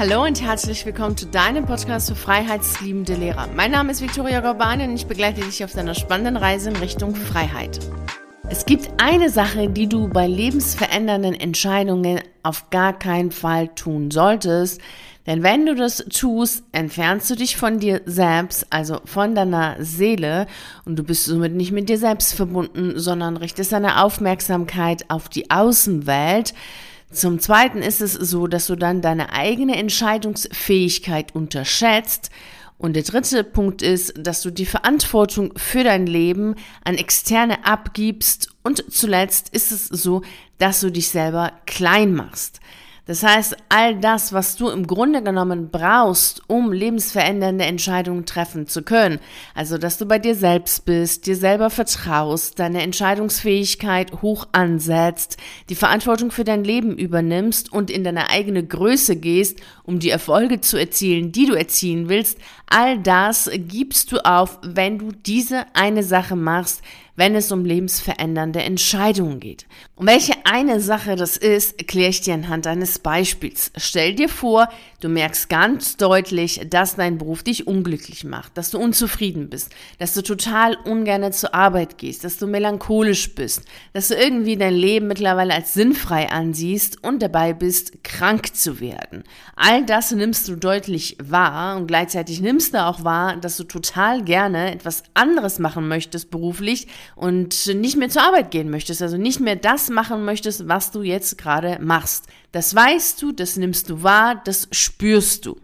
Hallo und herzlich willkommen zu deinem Podcast für freiheitsliebende Lehrer. Mein Name ist Viktoria Gorbani und ich begleite dich auf deiner spannenden Reise in Richtung Freiheit. Es gibt eine Sache, die du bei lebensverändernden Entscheidungen auf gar keinen Fall tun solltest. Denn wenn du das tust, entfernst du dich von dir selbst, also von deiner Seele, und du bist somit nicht mit dir selbst verbunden, sondern richtest deine Aufmerksamkeit auf die Außenwelt. Zum Zweiten ist es so, dass du dann deine eigene Entscheidungsfähigkeit unterschätzt. Und der dritte Punkt ist, dass du die Verantwortung für dein Leben an Externe abgibst. Und zuletzt ist es so, dass du dich selber klein machst. Das heißt, all das, was du im Grunde genommen brauchst, um lebensverändernde Entscheidungen treffen zu können, also dass du bei dir selbst bist, dir selber vertraust, deine Entscheidungsfähigkeit hoch ansetzt, die Verantwortung für dein Leben übernimmst und in deine eigene Größe gehst, um die Erfolge zu erzielen, die du erzielen willst, all das gibst du auf, wenn du diese eine Sache machst, wenn es um lebensverändernde Entscheidungen geht. Und welche eine Sache das ist, erkläre ich dir anhand eines Beispiels. Stell dir vor, du merkst ganz deutlich, dass dein Beruf dich unglücklich macht, dass du unzufrieden bist, dass du total ungern zur Arbeit gehst, dass du melancholisch bist, dass du irgendwie dein Leben mittlerweile als sinnfrei ansiehst und dabei bist, krank zu werden. All das nimmst du deutlich wahr und gleichzeitig nimmst du auch wahr, dass du total gerne etwas anderes machen möchtest beruflich und nicht mehr zur Arbeit gehen möchtest, also nicht mehr das machen möchtest, was du jetzt gerade machst. Das weißt du, das nimmst du wahr, das spürst du.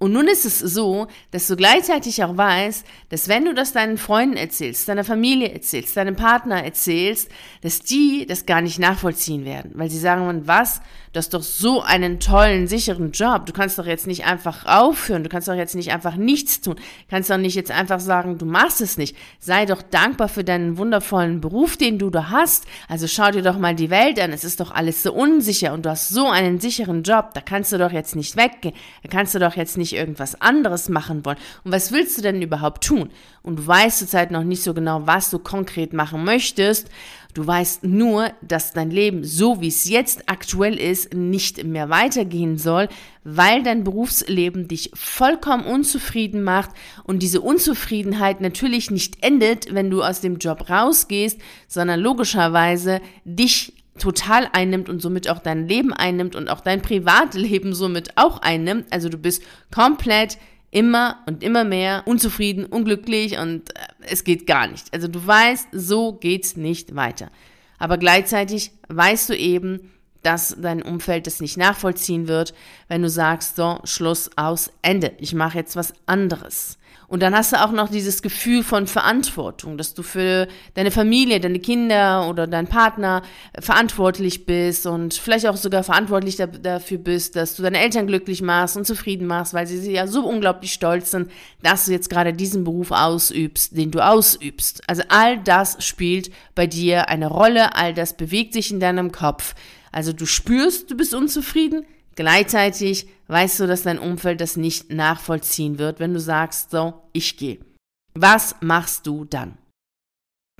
Und nun ist es so, dass du gleichzeitig auch weißt, dass wenn du das deinen Freunden erzählst, deiner Familie erzählst, deinem Partner erzählst, dass die das gar nicht nachvollziehen werden, weil sie sagen, was, du hast doch so einen tollen, sicheren Job, du kannst doch jetzt nicht einfach aufhören, du kannst doch jetzt nicht einfach nichts tun, du kannst doch nicht jetzt einfach sagen, du machst es nicht. Sei doch dankbar für deinen wundervollen Beruf, den du da hast. Also schau dir doch mal die Welt an, es ist doch alles so unsicher und du hast so einen sicheren Job, da kannst du doch jetzt nicht weggehen, da kannst du doch jetzt nicht nicht irgendwas anderes machen wollen. Und was willst du denn überhaupt tun? Und du weißt zurzeit noch nicht so genau, was du konkret machen möchtest. Du weißt nur, dass dein Leben, so wie es jetzt aktuell ist, nicht mehr weitergehen soll, weil dein Berufsleben dich vollkommen unzufrieden macht und diese Unzufriedenheit natürlich nicht endet, wenn du aus dem Job rausgehst, sondern logischerweise dich total einnimmt und somit auch dein Leben einnimmt und auch dein Privatleben somit auch einnimmt. Also du bist komplett immer und immer mehr unzufrieden, unglücklich und äh, es geht gar nicht. Also du weißt, so geht's nicht weiter. Aber gleichzeitig weißt du eben, dass dein Umfeld das nicht nachvollziehen wird, wenn du sagst, so, Schluss aus, Ende. Ich mache jetzt was anderes. Und dann hast du auch noch dieses Gefühl von Verantwortung, dass du für deine Familie, deine Kinder oder deinen Partner verantwortlich bist und vielleicht auch sogar verantwortlich dafür bist, dass du deine Eltern glücklich machst und zufrieden machst, weil sie ja so unglaublich stolz sind, dass du jetzt gerade diesen Beruf ausübst, den du ausübst. Also all das spielt bei dir eine Rolle, all das bewegt sich in deinem Kopf. Also du spürst, du bist unzufrieden, Gleichzeitig weißt du, dass dein Umfeld das nicht nachvollziehen wird, wenn du sagst, so, ich gehe. Was machst du dann?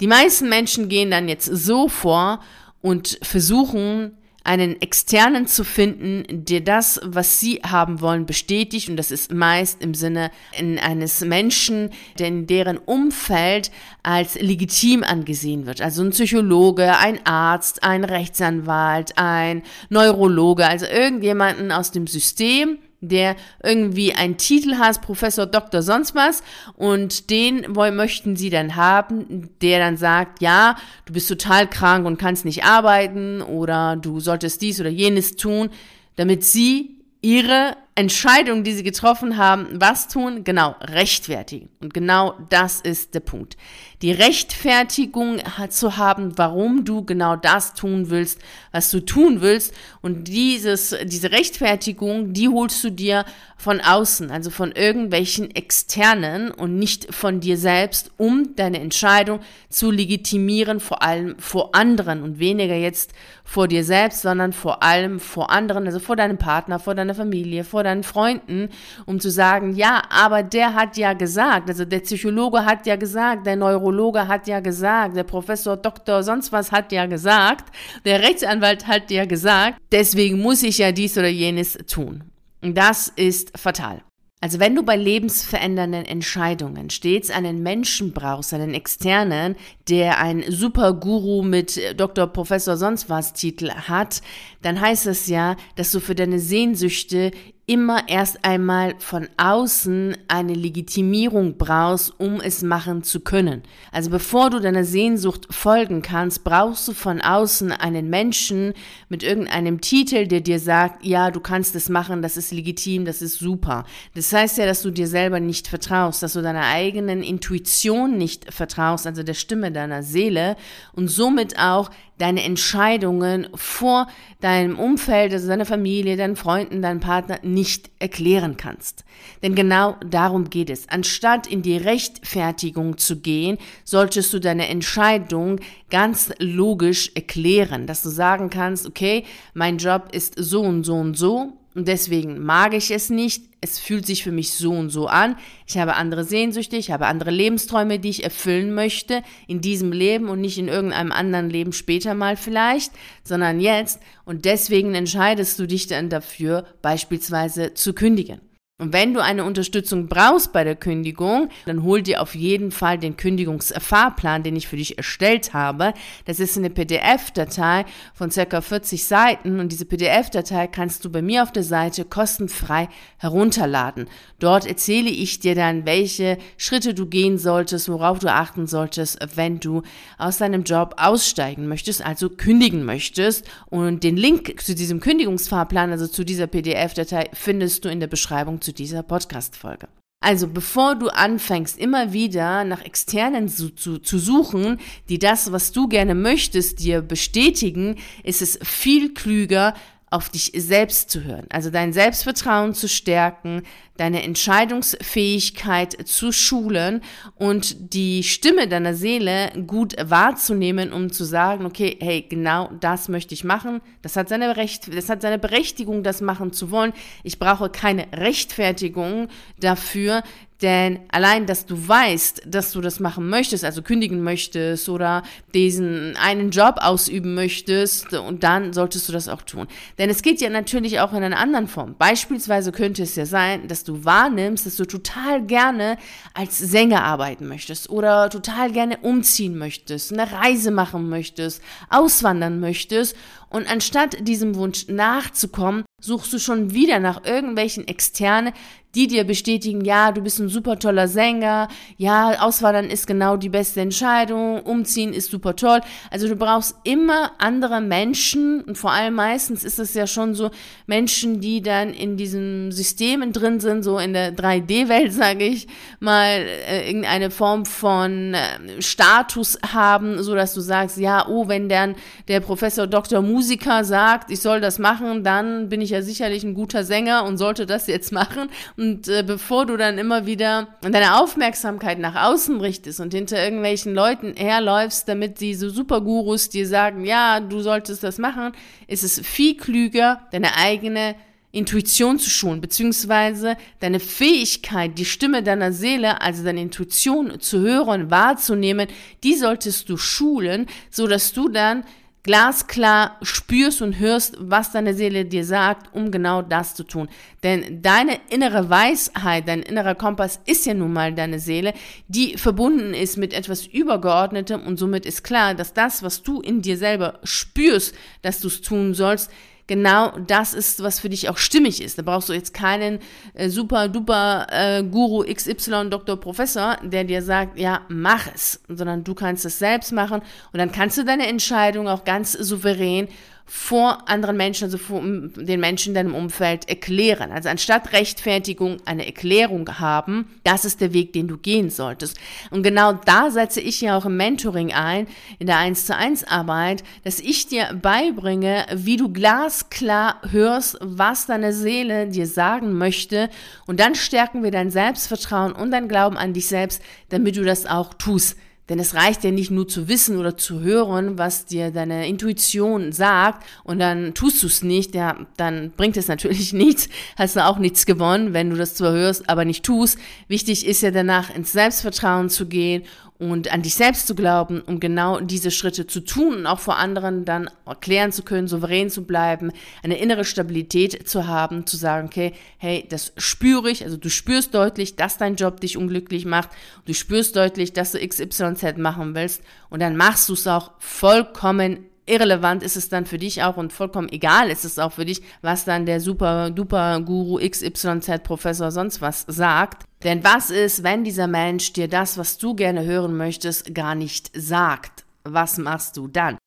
Die meisten Menschen gehen dann jetzt so vor und versuchen einen externen zu finden, der das, was sie haben wollen, bestätigt. Und das ist meist im Sinne eines Menschen, der in deren Umfeld als legitim angesehen wird. Also ein Psychologe, ein Arzt, ein Rechtsanwalt, ein Neurologe, also irgendjemanden aus dem System, der irgendwie einen Titel hat, Professor Doktor sonst was, und den wollen, möchten sie dann haben, der dann sagt, ja, du bist total krank und kannst nicht arbeiten oder du solltest dies oder jenes tun, damit sie ihre Entscheidung, die sie getroffen haben, was tun? Genau, rechtfertigen. Und genau das ist der Punkt. Die Rechtfertigung zu haben, warum du genau das tun willst, was du tun willst. Und dieses, diese Rechtfertigung, die holst du dir von außen, also von irgendwelchen externen und nicht von dir selbst, um deine Entscheidung zu legitimieren, vor allem vor anderen und weniger jetzt vor dir selbst, sondern vor allem vor anderen, also vor deinem Partner, vor deiner Familie, vor deinen Freunden, um zu sagen, ja, aber der hat ja gesagt, also der Psychologe hat ja gesagt, der Neurologe hat ja gesagt, der Professor Doktor sonst was hat ja gesagt, der Rechtsanwalt hat ja gesagt, deswegen muss ich ja dies oder jenes tun. Das ist fatal. Also wenn du bei lebensverändernden Entscheidungen stets einen Menschen brauchst, einen externen, der ein super Guru mit Dr. Professor sonst was Titel hat, dann heißt das ja, dass du für deine Sehnsüchte immer erst einmal von außen eine Legitimierung brauchst, um es machen zu können. Also bevor du deiner Sehnsucht folgen kannst, brauchst du von außen einen Menschen mit irgendeinem Titel, der dir sagt, ja, du kannst es machen, das ist legitim, das ist super. Das heißt ja, dass du dir selber nicht vertraust, dass du deiner eigenen Intuition nicht vertraust, also der Stimme deiner Seele und somit auch deine Entscheidungen vor deinem Umfeld, also deiner Familie, deinen Freunden, deinem Partner nicht erklären kannst. Denn genau darum geht es. Anstatt in die Rechtfertigung zu gehen, solltest du deine Entscheidung ganz logisch erklären, dass du sagen kannst, okay, mein Job ist so und so und so und deswegen mag ich es nicht. Es fühlt sich für mich so und so an. Ich habe andere Sehnsüchte, ich habe andere Lebensträume, die ich erfüllen möchte in diesem Leben und nicht in irgendeinem anderen Leben später mal vielleicht, sondern jetzt. Und deswegen entscheidest du dich dann dafür, beispielsweise zu kündigen. Und wenn du eine Unterstützung brauchst bei der Kündigung, dann hol dir auf jeden Fall den Kündigungsfahrplan, den ich für dich erstellt habe. Das ist eine PDF-Datei von circa 40 Seiten und diese PDF-Datei kannst du bei mir auf der Seite kostenfrei herunterladen. Dort erzähle ich dir dann, welche Schritte du gehen solltest, worauf du achten solltest, wenn du aus deinem Job aussteigen möchtest, also kündigen möchtest. Und den Link zu diesem Kündigungsfahrplan, also zu dieser PDF-Datei, findest du in der Beschreibung zu zu dieser Podcast-Folge. Also bevor du anfängst, immer wieder nach externen zu, zu, zu, suchen, die das, was du gerne möchtest, dir bestätigen, ist es viel klüger, auf dich selbst zu hören. Also dein Selbstvertrauen zu stärken, deine Entscheidungsfähigkeit zu schulen und die Stimme deiner Seele gut wahrzunehmen, um zu sagen, okay, hey, genau das möchte ich machen. Das hat seine Recht, das hat seine Berechtigung, das machen zu wollen. Ich brauche keine Rechtfertigung dafür, denn allein, dass du weißt, dass du das machen möchtest, also kündigen möchtest oder diesen einen Job ausüben möchtest, und dann solltest du das auch tun. Denn es geht ja natürlich auch in einer anderen Form. Beispielsweise könnte es ja sein, dass du wahrnimmst, dass du total gerne als Sänger arbeiten möchtest oder total gerne umziehen möchtest, eine Reise machen möchtest, auswandern möchtest. Und anstatt diesem Wunsch nachzukommen, suchst du schon wieder nach irgendwelchen externe, die dir bestätigen, ja, du bist ein super toller Sänger, ja, Auswandern ist genau die beste Entscheidung, umziehen ist super toll. Also du brauchst immer andere Menschen und vor allem meistens ist es ja schon so Menschen, die dann in diesen Systemen drin sind, so in der 3D-Welt, sage ich mal, äh, irgendeine Form von äh, Status haben, so dass du sagst, ja, oh, wenn dann der Professor Dr. Musiker sagt, ich soll das machen, dann bin ich ja sicherlich ein guter Sänger und sollte das jetzt machen und äh, bevor du dann immer wieder deine Aufmerksamkeit nach außen richtest und hinter irgendwelchen Leuten herläufst, damit diese Supergurus dir sagen, ja, du solltest das machen, ist es viel klüger, deine eigene Intuition zu schulen, beziehungsweise deine Fähigkeit, die Stimme deiner Seele, also deine Intuition zu hören, wahrzunehmen, die solltest du schulen, so dass du dann glasklar spürst und hörst, was deine Seele dir sagt, um genau das zu tun. Denn deine innere Weisheit, dein innerer Kompass ist ja nun mal deine Seele, die verbunden ist mit etwas Übergeordnetem und somit ist klar, dass das, was du in dir selber spürst, dass du es tun sollst, genau das ist, was für dich auch stimmig ist. Da brauchst du jetzt keinen äh, super duper äh, Guru XY Doktor Professor, der dir sagt, ja, mach es, sondern du kannst es selbst machen und dann kannst du deine Entscheidung auch ganz souverän vor anderen Menschen, also vor den Menschen in deinem Umfeld erklären. Also anstatt Rechtfertigung eine Erklärung haben, das ist der Weg, den du gehen solltest. Und genau da setze ich ja auch im Mentoring ein, in der 1 zu 1 Arbeit, dass ich dir beibringe, wie du glasklar hörst, was deine Seele dir sagen möchte. Und dann stärken wir dein Selbstvertrauen und dein Glauben an dich selbst, damit du das auch tust. Denn es reicht ja nicht nur zu wissen oder zu hören, was dir deine Intuition sagt und dann tust du es nicht, ja, dann bringt es natürlich nichts, hast du auch nichts gewonnen, wenn du das zwar hörst, aber nicht tust. Wichtig ist ja danach ins Selbstvertrauen zu gehen und an dich selbst zu glauben, um genau diese Schritte zu tun und auch vor anderen dann erklären zu können, souverän zu bleiben, eine innere Stabilität zu haben, zu sagen, okay, hey, das spüre ich, also du spürst deutlich, dass dein Job dich unglücklich macht, du spürst deutlich, dass du XYZ machen willst. Und dann machst du es auch vollkommen irrelevant ist es dann für dich auch und vollkommen egal ist es auch für dich, was dann der super duper Guru XYZ Professor sonst was sagt. Denn was ist, wenn dieser Mensch dir das, was du gerne hören möchtest, gar nicht sagt? Was machst du dann?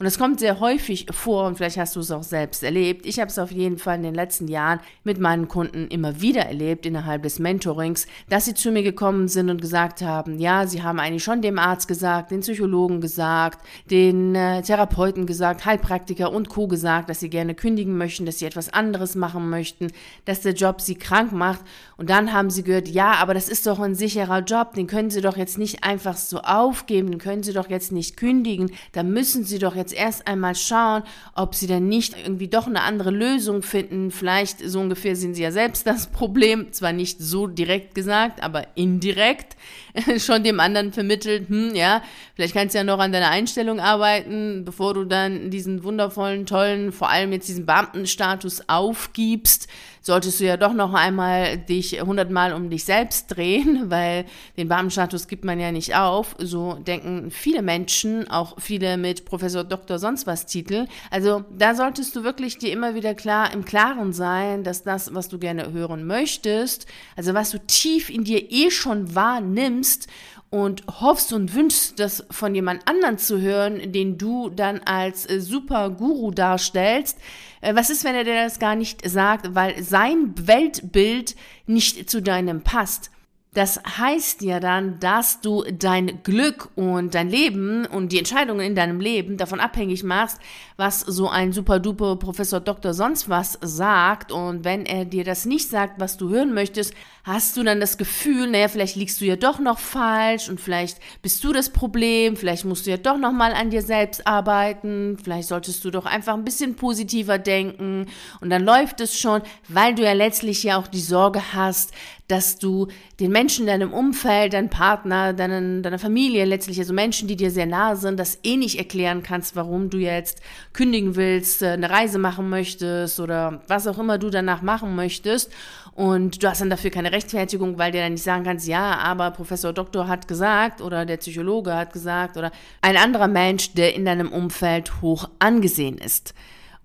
Und es kommt sehr häufig vor, und vielleicht hast du es auch selbst erlebt. Ich habe es auf jeden Fall in den letzten Jahren mit meinen Kunden immer wieder erlebt innerhalb des Mentorings, dass sie zu mir gekommen sind und gesagt haben, ja, sie haben eigentlich schon dem Arzt gesagt, den Psychologen gesagt, den äh, Therapeuten gesagt, Heilpraktiker und Co. gesagt, dass sie gerne kündigen möchten, dass sie etwas anderes machen möchten, dass der Job sie krank macht. Und dann haben sie gehört, ja, aber das ist doch ein sicherer Job, den können sie doch jetzt nicht einfach so aufgeben, den können sie doch jetzt nicht kündigen, da müssen sie doch jetzt jetzt erst einmal schauen, ob sie denn nicht irgendwie doch eine andere Lösung finden. Vielleicht so ungefähr sind sie ja selbst das Problem, zwar nicht so direkt gesagt, aber indirekt schon dem anderen vermittelt, hm, ja, vielleicht kannst du ja noch an deiner Einstellung arbeiten, bevor du dann diesen wundervollen, tollen, vor allem jetzt diesen Beamtenstatus aufgibst, solltest du ja doch noch einmal dich hundertmal um dich selbst drehen, weil den Beamtenstatus gibt man ja nicht auf. So denken viele Menschen, auch viele mit Professor Doktor sonst was Titel. Also da solltest du wirklich dir immer wieder klar im Klaren sein, dass das, was du gerne hören möchtest, also was du tief in dir eh schon wahrnimmst und hoffst und wünschst, das von jemand anderen zu hören, den du dann als äh, super Guru darstellst. Äh, was ist, wenn er dir das gar nicht sagt, weil sein Weltbild nicht zu deinem passt? Das heißt ja dann, dass du dein Glück und dein Leben und die Entscheidungen in deinem Leben davon abhängig machst, was so ein super duper Professor Doktor sonst was sagt. Und wenn er dir das nicht sagt, was du hören möchtest, hast du dann das Gefühl, naja, vielleicht liegst du ja doch noch falsch und vielleicht bist du das Problem, vielleicht musst du ja doch noch mal an dir selbst arbeiten, vielleicht solltest du doch einfach ein bisschen positiver denken und dann läuft es schon, weil du ja letztlich ja auch die Sorge hast, dass du den Menschen in deinem Umfeld, deinen Partner, deinen, deiner Familie letztlich, also Menschen, die dir sehr nahe sind, das eh nicht erklären kannst, warum du jetzt kündigen willst, äh, eine Reise machen möchtest oder was auch immer du danach machen möchtest und du hast dann dafür keine Rechtfertigung, weil du dann nicht sagen kannst, ja, aber Professor Doktor hat gesagt oder der Psychologe hat gesagt oder ein anderer Mensch, der in deinem Umfeld hoch angesehen ist.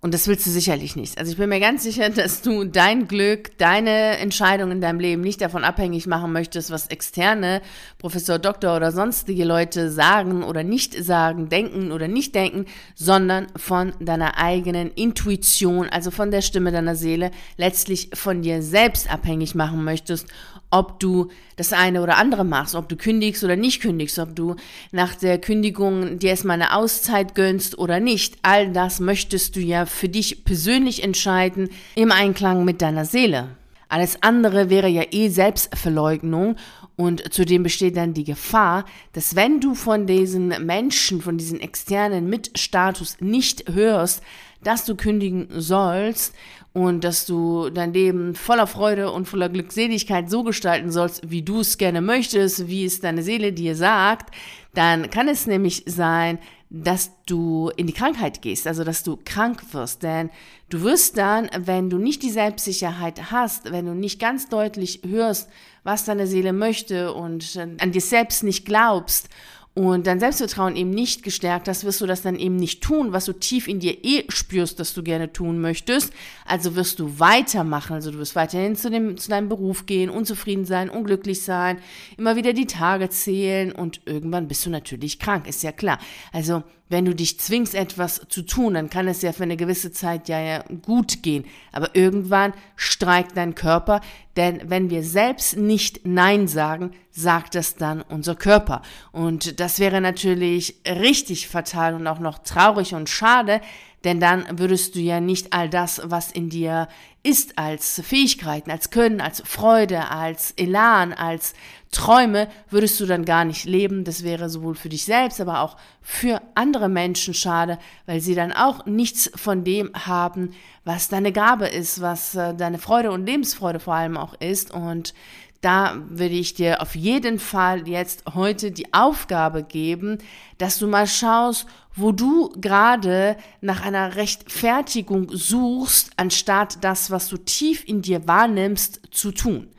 Und das willst du sicherlich nicht. Also ich bin mir ganz sicher, dass du dein Glück, deine Entscheidung in deinem Leben nicht davon abhängig machen möchtest, was externe Professor, Doktor oder sonstige Leute sagen oder nicht sagen, denken oder nicht denken, sondern von deiner eigenen Intuition, also von der Stimme deiner Seele, letztlich von dir selbst abhängig machen möchtest ob du das eine oder andere machst, ob du kündigst oder nicht kündigst, ob du nach der Kündigung dir erstmal eine Auszeit gönnst oder nicht. All das möchtest du ja für dich persönlich entscheiden im Einklang mit deiner Seele. Alles andere wäre ja eh Selbstverleugnung. Und zudem besteht dann die Gefahr, dass wenn du von diesen Menschen, von diesen externen mit Status nicht hörst, dass du kündigen sollst und dass du dein Leben voller Freude und voller Glückseligkeit so gestalten sollst, wie du es gerne möchtest, wie es deine Seele dir sagt, dann kann es nämlich sein, dass du in die Krankheit gehst, also dass du krank wirst. Denn du wirst dann, wenn du nicht die Selbstsicherheit hast, wenn du nicht ganz deutlich hörst, was deine Seele möchte und an dir selbst nicht glaubst und dein Selbstvertrauen eben nicht gestärkt hast, wirst du das dann eben nicht tun, was du tief in dir eh spürst, dass du gerne tun möchtest. Also wirst du weitermachen, also du wirst weiterhin zu, dem, zu deinem Beruf gehen, unzufrieden sein, unglücklich sein, immer wieder die Tage zählen und irgendwann bist du natürlich krank, ist ja klar. Also wenn du dich zwingst, etwas zu tun, dann kann es ja für eine gewisse Zeit ja, ja gut gehen. Aber irgendwann streikt dein Körper, denn wenn wir selbst nicht Nein sagen, sagt das dann unser Körper. Und das wäre natürlich richtig fatal und auch noch traurig und schade, denn dann würdest du ja nicht all das, was in dir ist, als Fähigkeiten, als Können, als Freude, als Elan, als Träume, würdest du dann gar nicht leben. Das wäre sowohl für dich selbst, aber auch für andere Menschen schade, weil sie dann auch nichts von dem haben, was deine Gabe ist, was äh, deine Freude und Lebensfreude vor allem auch ist. Und da würde ich dir auf jeden Fall jetzt heute die Aufgabe geben, dass du mal schaust, wo du gerade nach einer Rechtfertigung suchst, anstatt das, was du tief in dir wahrnimmst, zu tun.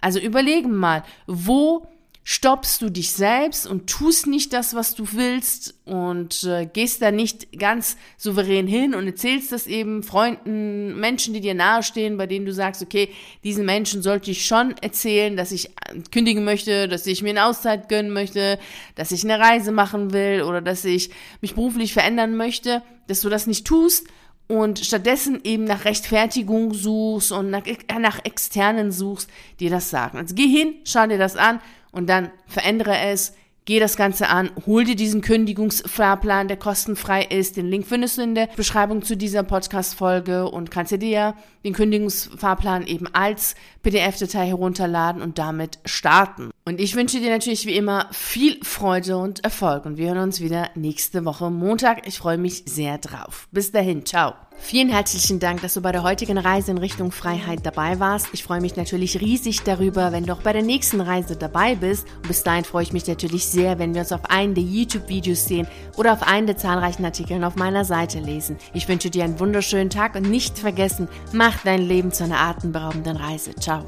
Also überlege mal, wo stoppst du dich selbst und tust nicht das, was du willst und äh, gehst da nicht ganz souverän hin und erzählst das eben Freunden, Menschen, die dir nahestehen, bei denen du sagst, okay, diesen Menschen sollte ich schon erzählen, dass ich kündigen möchte, dass ich mir eine Auszeit gönnen möchte, dass ich eine Reise machen will oder dass ich mich beruflich verändern möchte, dass du das nicht tust und stattdessen eben nach Rechtfertigung suchst und nach, nach externen suchst, die das sagen. Also geh hin, schau dir das an und dann verändere es, geh das Ganze an, hol dir diesen Kündigungsfahrplan, der kostenfrei ist. Den Link findest du in der Beschreibung zu dieser Podcast-Folge und kannst dir den Kündigungsfahrplan eben als PDF-Datei herunterladen und damit starten. Und ich wünsche dir natürlich wie immer viel Freude und Erfolg und wir hören uns wieder nächste Woche Montag. Ich freue mich sehr drauf. Bis dahin, ciao. Vielen herzlichen Dank, dass du bei der heutigen Reise in Richtung Freiheit dabei warst. Ich freue mich natürlich riesig darüber, wenn du auch bei der nächsten Reise dabei bist. Und bis dahin freue ich mich natürlich sehr, wenn wir uns auf einen der YouTube-Videos sehen oder auf einen der zahlreichen Artikeln auf meiner Seite lesen. Ich wünsche dir einen wunderschönen Tag und nicht vergessen, mach dein Leben zu einer atemberaubenden Reise. Ciao.